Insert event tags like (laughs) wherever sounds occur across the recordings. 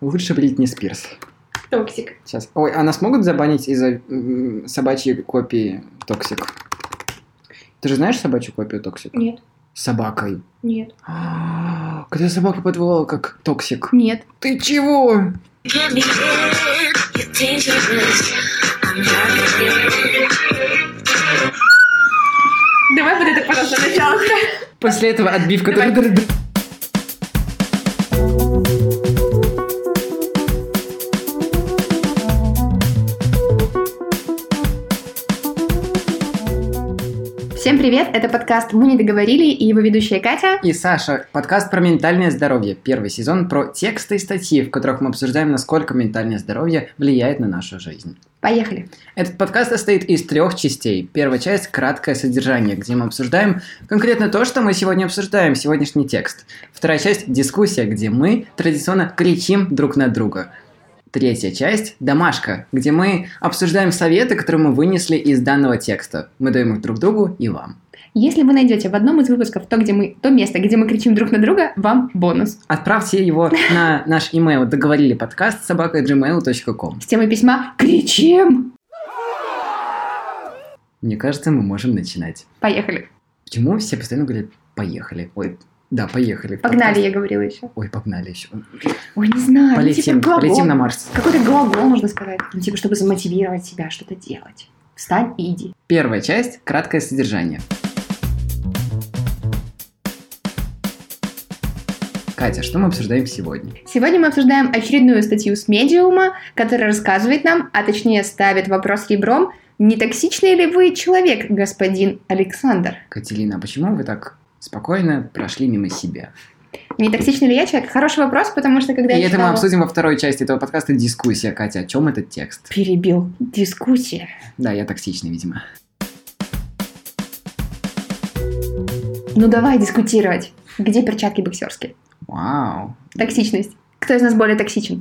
Лучше Бритни Спирс. Toxic. Сейчас. Ой, а нас могут забанить из-за собачьей копии Toxic? Ты же знаешь собачью копию Toxic? Нет, С собакой. нет, А, Когда собака подвывала как Toxic. нет. Ты чего? Давай вот это, пожалуйста, начало. После этого отбивка. Давай. Всем привет, это подкаст «Мы не договорили» и его ведущая Катя. И Саша, подкаст про ментальное здоровье. Первый сезон про тексты и статьи, в которых мы обсуждаем, насколько ментальное здоровье влияет на нашу жизнь. Поехали. Этот подкаст состоит из трех частей. Первая часть – краткое содержание, где мы обсуждаем конкретно то, что мы сегодня обсуждаем, сегодняшний текст. Вторая часть – дискуссия, где мы традиционно кричим друг на друга. Третья часть – домашка, где мы обсуждаем советы, которые мы вынесли из данного текста. Мы даем их друг другу и вам. Если вы найдете в одном из выпусков то, где мы, то место, где мы кричим друг на друга, вам бонус. Отправьте его на наш имейл договорили подкаст собака gmail.com. С темой письма «Кричим». Мне кажется, мы можем начинать. Поехали. Почему все постоянно говорят «поехали»? Ой, да, поехали. Погнали, я говорила еще. Ой, погнали еще. Ой, не знаю. ну, Полетим, типа глагол. полетим на Марс. Какой-то глагол нужно сказать. Ну, типа, чтобы замотивировать себя что-то делать. Встань и иди. Первая часть – краткое содержание. Катя, что мы обсуждаем сегодня? Сегодня мы обсуждаем очередную статью с медиума, которая рассказывает нам, а точнее ставит вопрос ребром, не токсичный ли вы человек, господин Александр? Катерина, а почему вы так спокойно прошли мимо себя? Не токсичный ли я человек? Хороший вопрос, потому что когда И я это мы читала- обсудим во второй части этого подкаста «Дискуссия». Катя, о чем этот текст? Перебил. Дискуссия. Да, я токсичный, видимо. Ну давай дискутировать. Где перчатки боксерские? Вау. Токсичность. Кто из нас более токсичен?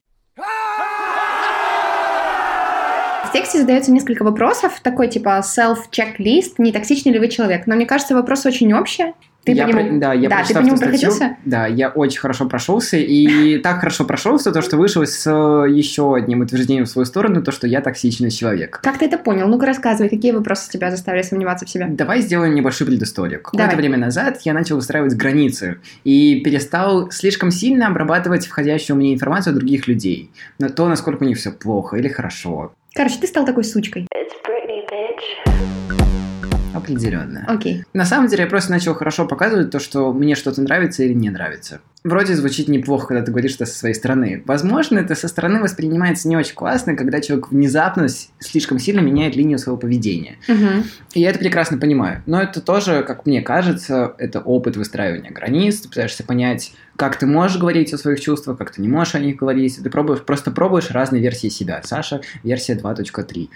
В тексте задается несколько вопросов, такой типа self-checklist, не токсичный ли вы человек. Но мне кажется, вопрос очень общий. Ты я по нему... про- Да, я Да, ты прочитав по нему статью, проходился? Да, я очень хорошо прошелся, и так хорошо прошелся, то, что вышел с э, еще одним утверждением в свою сторону, то, что я токсичный человек. Как ты это понял? Ну-ка рассказывай, какие вопросы тебя заставили сомневаться в себе? Давай сделаем небольшую предысторию. Какое-то время назад я начал выстраивать границы и перестал слишком сильно обрабатывать входящую мне информацию других людей на то, насколько у них все плохо или хорошо. Короче, ты стал такой сучкой. It's Britney, bitch. Определенно. Окей. На самом деле я просто начал хорошо показывать то, что мне что-то нравится или не нравится. Вроде звучит неплохо, когда ты говоришь это со своей стороны. Возможно, это со стороны воспринимается не очень классно, когда человек внезапно слишком сильно меняет линию своего поведения. Мгм. И я это прекрасно понимаю. Но это тоже, как мне кажется, это опыт выстраивания границ. Ты пытаешься понять, как ты можешь говорить о своих чувствах, как ты не можешь о них говорить. Ты пробуешь, просто пробуешь разные версии себя. Саша, версия 2.3.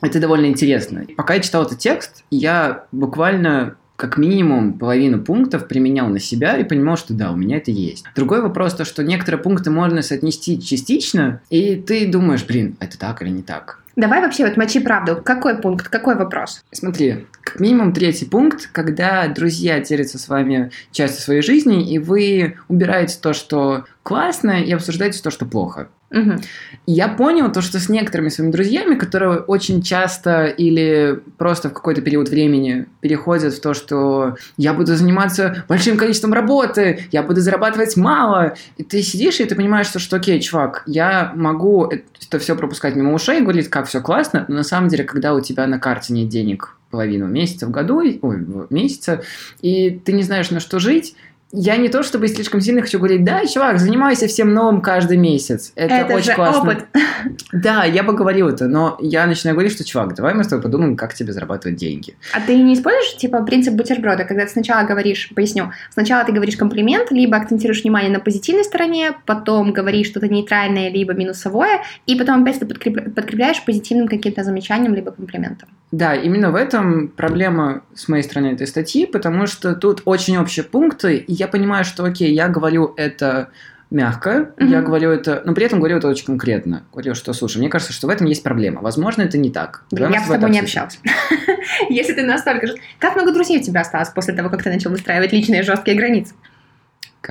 Это довольно интересно. Пока я читал этот текст, я буквально как минимум половину пунктов применял на себя и понимал, что да, у меня это есть. Другой вопрос то, что некоторые пункты можно соотнести частично, и ты думаешь, блин, это так или не так. Давай вообще вот мочи правду. Какой пункт, какой вопрос? Смотри, как минимум третий пункт, когда друзья делятся с вами частью своей жизни, и вы убираете то, что классно, и обсуждаете то, что плохо. И я понял то, что с некоторыми своими друзьями, которые очень часто или просто в какой-то период времени переходят в то, что я буду заниматься большим количеством работы, я буду зарабатывать мало, и ты сидишь и ты понимаешь, что, что окей, чувак, я могу это все пропускать мимо ушей и говорить, как все классно, но на самом деле, когда у тебя на карте нет денег половину месяца в году, ой, месяца, и ты не знаешь, на что жить, я не то чтобы слишком сильно хочу говорить, да, чувак, занимайся всем новым каждый месяц. Это, очень же классно. опыт. (laughs) Да, я бы говорил это, но я начинаю говорить, что, чувак, давай мы с тобой подумаем, как тебе зарабатывать деньги. А ты не используешь, типа, принцип бутерброда, когда ты сначала говоришь, поясню, сначала ты говоришь комплимент, либо акцентируешь внимание на позитивной стороне, потом говоришь что-то нейтральное, либо минусовое, и потом опять это подкреп- подкрепляешь позитивным каким-то замечанием, либо комплиментом. Да, именно в этом проблема с моей стороны этой статьи, потому что тут очень общие пункты, и я понимаю, что, окей, я говорю это мягко, Мгм. я говорю это, но при этом говорю это очень конкретно. Говорю, что, слушай, мне кажется, что в этом есть проблема. Возможно, это не так. Давай я с тобой не общалась. (laughs) Если ты настолько... Как много друзей у тебя осталось после того, как ты начал выстраивать личные жесткие границы?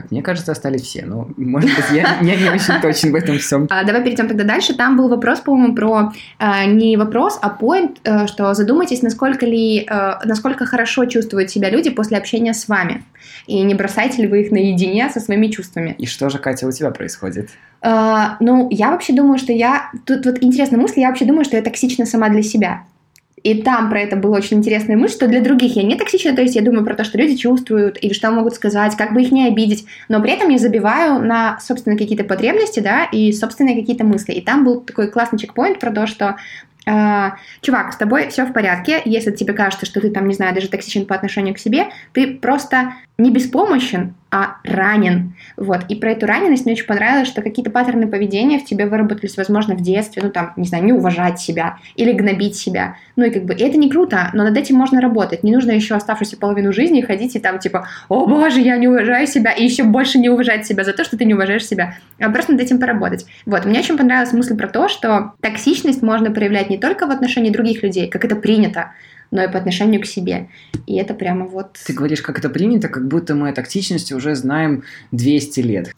Как мне кажется, остались все. Ну, может быть, я, я не очень точен в этом всем. А, давай перейдем тогда дальше. Там был вопрос, по-моему, про э, не вопрос, а point, э, что задумайтесь, насколько ли, э, насколько хорошо чувствуют себя люди после общения с вами, и не бросаете ли вы их наедине со своими чувствами. И что же, Катя, у тебя происходит? А, ну, я вообще думаю, что я... Тут вот интересная мысль, я вообще думаю, что я токсична сама для себя. И там про это была очень интересная мысль, что для других я не токсична, то есть я думаю про то, что люди чувствуют, или что могут сказать, как бы их не обидеть, но при этом я забиваю на собственные какие-то потребности, да, и собственные какие-то мысли. И там был такой классный чекпоинт про то, что э, чувак, с тобой все в порядке, если тебе кажется, что ты там, не знаю, даже токсичен по отношению к себе, ты просто не беспомощен, а ранен. Вот. И про эту раненость мне очень понравилось, что какие-то паттерны поведения в тебе выработались, возможно, в детстве, ну там, не знаю, не уважать себя или гнобить себя. Ну и как бы и это не круто, но над этим можно работать. Не нужно еще оставшуюся половину жизни ходить и там типа, о боже, я не уважаю себя, и еще больше не уважать себя за то, что ты не уважаешь себя. А просто над этим поработать. Вот. Мне очень понравилась мысль про то, что токсичность можно проявлять не только в отношении других людей, как это принято, но и по отношению к себе. И это прямо вот... Ты говоришь, как это принято, как будто мы о токсичности уже знаем 200 лет.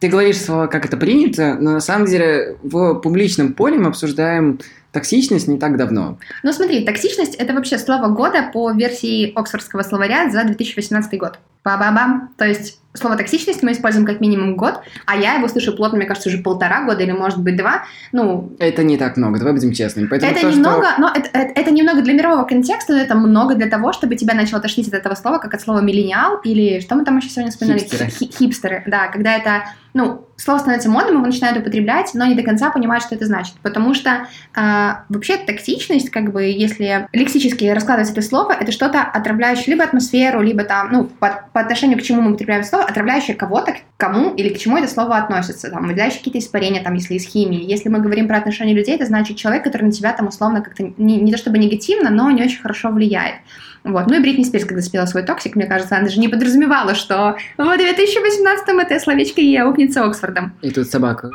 Ты говоришь, слово, как это принято, но на самом деле в публичном поле мы обсуждаем токсичность не так давно. Ну смотри, токсичность — это вообще слово года по версии Оксфордского словаря за 2018 год. Ба-ба-бам. То есть слово токсичность мы используем как минимум год, а я его слышу плотно, мне кажется, уже полтора года или, может быть, два. Ну, Это не так много, давай будем честными. Поэтому это то, что- немного, но это, это- это немного для мирового контекста, но это много для того, чтобы тебя начало тошнить от этого слова, как от слова миллениал, или что мы там еще сегодня вспоминали? Хипстеры. Хи- хипстеры, да, когда это, ну, слово становится модным, его начинают употреблять, но не до конца понимают, что это значит. Потому что а, вообще токсичность, как бы, если лексически раскладывать это слово, это что-то отравляющее либо атмосферу, либо там, ну, по, по отношению к чему мы употребляем слово, отравляющее кого-то, к кому или к чему это слово относится, там, выделяющие какие-то испарения, там, если из химии. Если мы говорим про отношения людей, это значит человек, который на тебя там условно как-то не, не то чтобы негативно, но не очень хорошо влияет. Вот. Ну и Бритни Спирс, когда спела свой Toxic, мне кажется, она даже не подразумевала, что в 2018-м это словечко ей аукнется Оксфордом. И тут собака.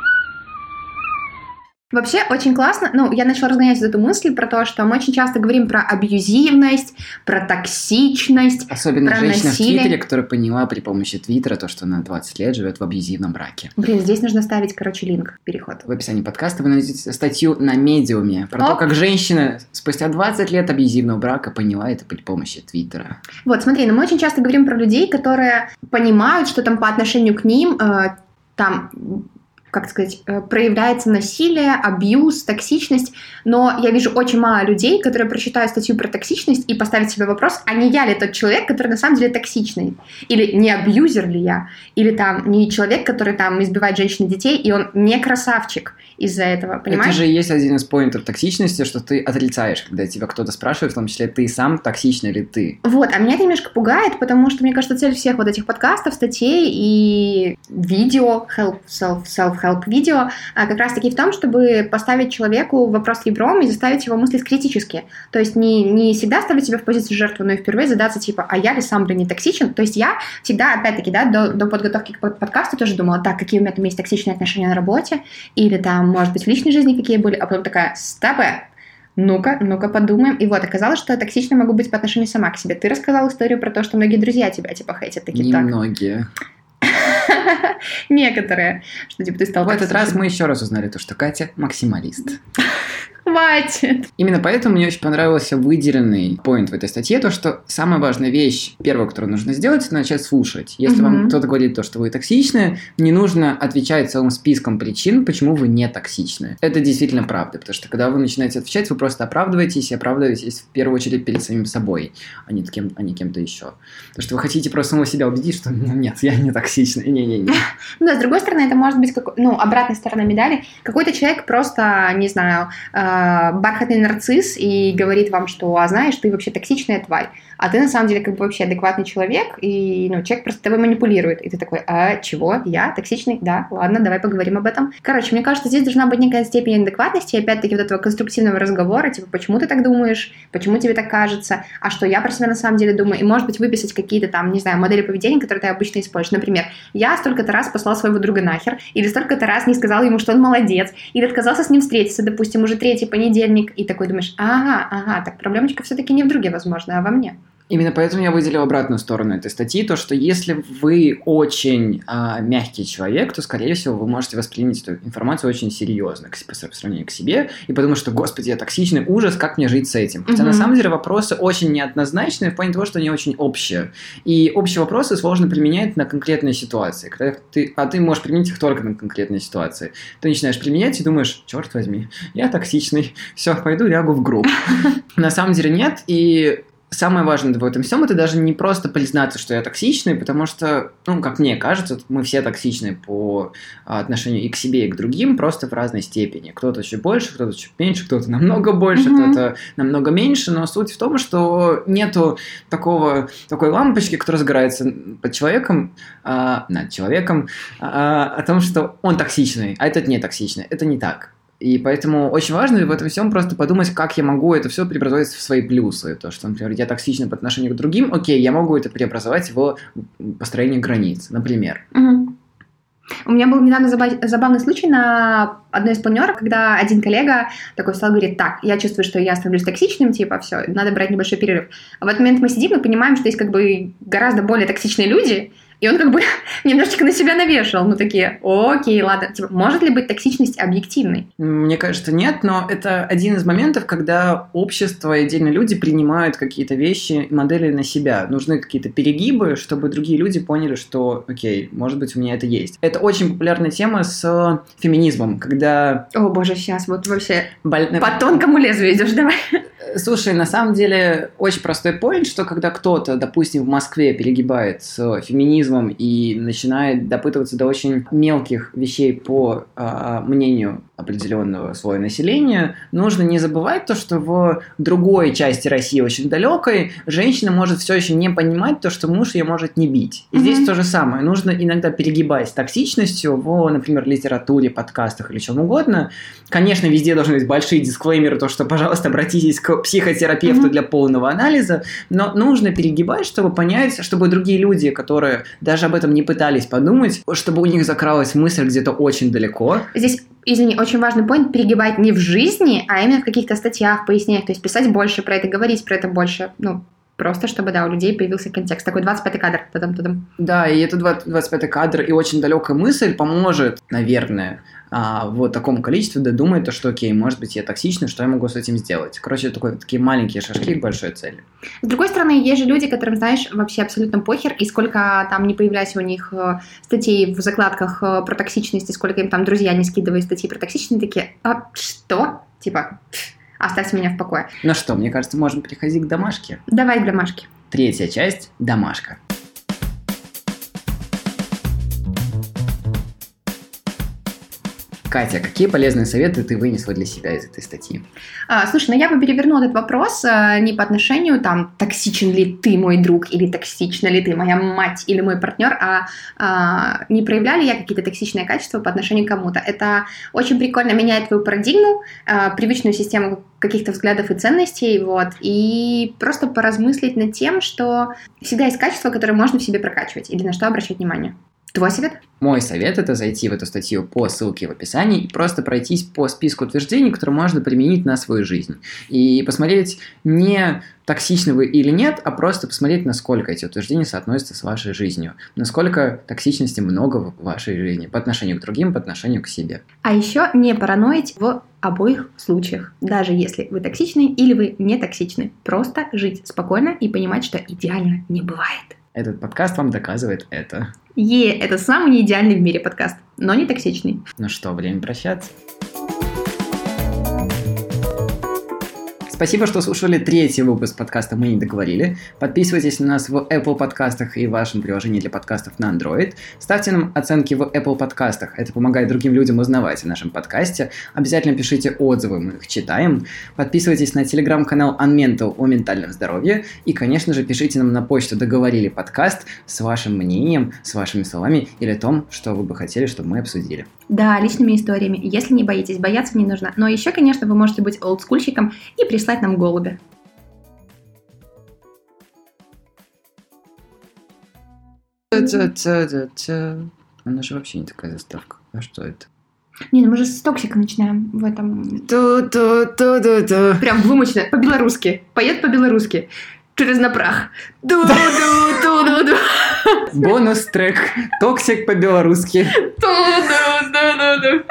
Вообще очень классно, ну, я начала разгонять эту мысль про то, что мы очень часто говорим про абьюзивность, про токсичность, Особенно Про женщина насилие. в Твиттере, которая поняла при помощи Твиттера то, что она 20 лет живет в абьюзивном браке. Блин, здесь нужно ставить, короче, link, переход. В описании подкаста вы найдете статью на медиуме про то, Оп. как женщина спустя 20 лет абьюзивного брака поняла это при помощи Твиттера. Вот, смотри, ну мы очень часто говорим про людей, которые понимают, что там по отношению к ним э, там как сказать, э, проявляется насилие, абьюз, токсичность, но я вижу очень мало людей, которые прочитают статью про токсичность и поставят себе вопрос, а не я ли тот человек, который на самом деле токсичный? Или не абьюзер ли я? Или там не человек, который там избивает женщин и детей, и он не красавчик из-за этого, понимаешь? Это же есть один из поинтов токсичности, что ты отрицаешь, когда тебя кто-то спрашивает, в том числе ты сам токсичный или ты. Вот, а меня это немножко пугает, потому что, мне кажется, цель всех вот этих подкастов, статей и видео, help, self, self-help видео, а, как раз-таки в том, чтобы поставить человеку вопрос ребром и заставить его мыслить критически. То есть не, не всегда ставить себя в позицию жертвы, но и впервые задаться, типа, а я ли сам блин, не токсичен? То есть я всегда, опять-таки, да, до, до подготовки к под- подкасту тоже думала, так, какие у меня там есть токсичные отношения на работе, или там, может быть, в личной жизни какие были, а потом такая, стопэ, ну-ка, ну-ка подумаем. И вот, оказалось, что я токсично могу быть по отношению сама к себе. Ты рассказал историю про то, что многие друзья тебя, типа, хейтят такие, так. Немногие. (laughs) Некоторые. Что, типа, ты стал В этот раз мы еще раз узнали то, что Катя максималист. (laughs) Хватит. Именно поэтому мне очень понравился выделенный поинт в этой статье, то, что самая важная вещь, первое, которую нужно сделать, это начать слушать. Если вам Мгм. кто-то говорит то, что вы токсичны, не нужно отвечать целым списком причин, почему вы не токсичны. Это действительно правда, потому что когда вы начинаете отвечать, вы просто оправдываетесь и оправдываетесь в первую очередь перед самим собой, а не, кем, а не кем-то еще. Потому что вы хотите просто самого себя убедить, что ну, нет, я не токсичный, не-не-не. (laughs) Ну, да, с другой стороны, это может быть, как, ну, обратная сторона медали. Какой-то человек просто, не знаю, э, бархатный нарцисс и говорит вам, что, а знаешь, ты вообще токсичная тварь. А ты на самом деле как бы вообще адекватный человек, и ну, человек просто тобой манипулирует. И ты такой, а чего? Я токсичный? Да, ладно, давай поговорим об этом. Короче, мне кажется, здесь должна быть некая степень адекватности, и опять-таки вот этого конструктивного разговора, типа, почему ты так думаешь, почему тебе так кажется, а что я про себя на самом деле думаю, и, может быть, выписать какие-то там, не знаю, модели поведения, которые ты обычно используешь. Например, я столько-то раз послал своего друга нахер, или столько-то раз не сказал ему, что он молодец, или отказался с ним встретиться, допустим, уже третий понедельник, и такой думаешь, ага, ага, так проблемочка все-таки не в друге, возможно, а во мне. Именно поэтому я выделил обратную сторону этой статьи, то, что если вы очень а, мягкий человек, то, скорее всего, вы можете воспринять эту информацию очень серьезно к, по сравнению к себе и подумать, что, господи, я токсичный, ужас, как мне жить с этим? Хотя, Мгм. на самом деле, вопросы очень неоднозначные в плане того, что они очень общие. И общие вопросы сложно применять на конкретные ситуации. Когда ты, а ты можешь применить их только на конкретные ситуации. Ты начинаешь применять и думаешь, черт возьми, я токсичный, все, пойду лягу в группу. (laughs) На самом деле нет, и самое важное в этом всем, это даже не просто признаться, что я токсичный, потому что, ну, как мне кажется, мы все токсичны по отношению и к себе, и к другим, просто в разной степени. Кто-то чуть больше, кто-то чуть меньше, кто-то намного больше, Мгм. кто-то намного меньше, но суть в том, что нету такого, такой лампочки, которая загорается под человеком, а, над человеком, а, о том, что он токсичный, а этот не токсичный. Это не так. И поэтому очень важно в этом всем просто подумать, как я могу это все преобразовать в свои плюсы. То, что, например, я токсичный по отношению к другим, окей, я могу это преобразовать в построение границ, например. Мгм. У меня был недавно заба- забавный случай на одной из планерок, когда один коллега такой стал говорить, так, я чувствую, что я становлюсь токсичным, типа, все, надо брать небольшой перерыв. А в этот момент мы сидим и понимаем, что есть как бы гораздо более токсичные люди, и он как бы (laughs) немножечко на себя навешал. Ну, такие, окей, ладно. Типа, может ли быть токсичность объективной? Мне кажется, нет, но это один из моментов, когда общество и отдельные люди принимают какие-то вещи и модели на себя. Нужны какие-то перегибы, чтобы другие люди поняли, что, окей, может быть, у меня это есть. Это очень популярная тема с феминизмом, когда... О, боже, сейчас вот вообще боль- по тонкому лезвию идешь, давай. Слушай, на самом деле очень простой point, что когда кто-то, допустим, в Москве перегибает с феминизмом и начинает допытываться до очень мелких вещей по а, мнению определенного слоя населения, нужно не забывать то, что в другой части России, очень далекой, женщина может все еще не понимать то, что муж ее может не бить. И Мгм. здесь то же самое. Нужно иногда перегибать с токсичностью в, например, литературе, подкастах или чем угодно. Конечно, везде должны быть большие дисклеймеры, то, что, пожалуйста, обратитесь к психотерапевту Мгм. для полного анализа, но нужно перегибать, чтобы понять, чтобы другие люди, которые даже об этом не пытались подумать, чтобы у них закралась мысль где-то очень далеко, Здесь, извини, очень важный point, перегибать не в жизни, а именно в каких-то статьях, пояснениях, то есть писать больше про это, говорить про это больше, ну, просто чтобы, да, у людей появился контекст. Такой 25-й кадр, тадам-тадам. Да, и это 20 25 кадр и очень далекая мысль поможет, наверное, а, в таком количестве додумать то, что, окей, может быть, я токсичный, что я могу с этим сделать. Короче, такой, такие маленькие шажки к большой цели. С другой стороны, есть же люди, которым, знаешь, вообще абсолютно похер, и сколько там не появляется у них э, статей в закладках э, про токсичность, и сколько им там друзья не скидывают статьи про токсичность, такие, а что? Типа, оставьте меня в покое. Ну что, мне кажется, можем переходить к домашке. Давай к домашке. Третья часть – домашка. Катя, какие полезные советы ты вынесла для себя из этой статьи? А, слушай, ну я бы перевернула этот вопрос а, не по отношению, там, токсичен ли ты мой друг, или токсична ли ты моя мать или мой партнер, а, а, не проявляли я какие-то токсичные качества по отношению к кому-то. Это очень прикольно меняет твою парадигму, а, привычную систему каких-то взглядов и ценностей, вот, и просто поразмыслить над тем, что всегда есть качества, которые можно в себе прокачивать, или на что обращать внимание. Твой совет? Мой совет – это зайти в эту статью по ссылке в описании и просто пройтись по списку утверждений, которые можно применить на свою жизнь. И посмотреть, не токсичны вы или нет, а просто посмотреть, насколько эти утверждения соотносятся с вашей жизнью. Насколько токсичности много в вашей жизни по отношению к другим, по отношению к себе. А еще не параноить в обоих случаях, даже если вы токсичны или вы не токсичны. Просто жить спокойно и понимать, что идеально не бывает. Этот подкаст вам доказывает это. Е, это самый неидеальный в мире подкаст, но не токсичный. Ну что, время прощаться. Спасибо, что слушали третий выпуск подкаста «Мы не договорили». Подписывайтесь на нас в Apple подкастах и в вашем приложении для подкастов на Android. Ставьте нам оценки в Apple подкастах. Это помогает другим людям узнавать о нашем подкасте. Обязательно пишите отзывы, мы их читаем. Подписывайтесь на телеграм-канал Unmental о ментальном здоровье. И, конечно же, пишите нам на почту «Договорили подкаст» с вашим мнением, с вашими словами или о том, что вы бы хотели, чтобы мы обсудили. Да, личными историями, если не боитесь, бояться не нужно. Но еще, конечно, вы можете быть олдскульщиком и прислать нам голубя. Она же вообще не такая заставка. А что это? Не, ну мы же с токсика начинаем в этом... Ту-ту-ту-ту-ту. Прям вымучено, по-белорусски. Поет по-белорусски. через напрах. Ду-ду-ду-ду-ду. Бонус трек. Токсик по-белорусски. Ду-ду-ду-ду-ду.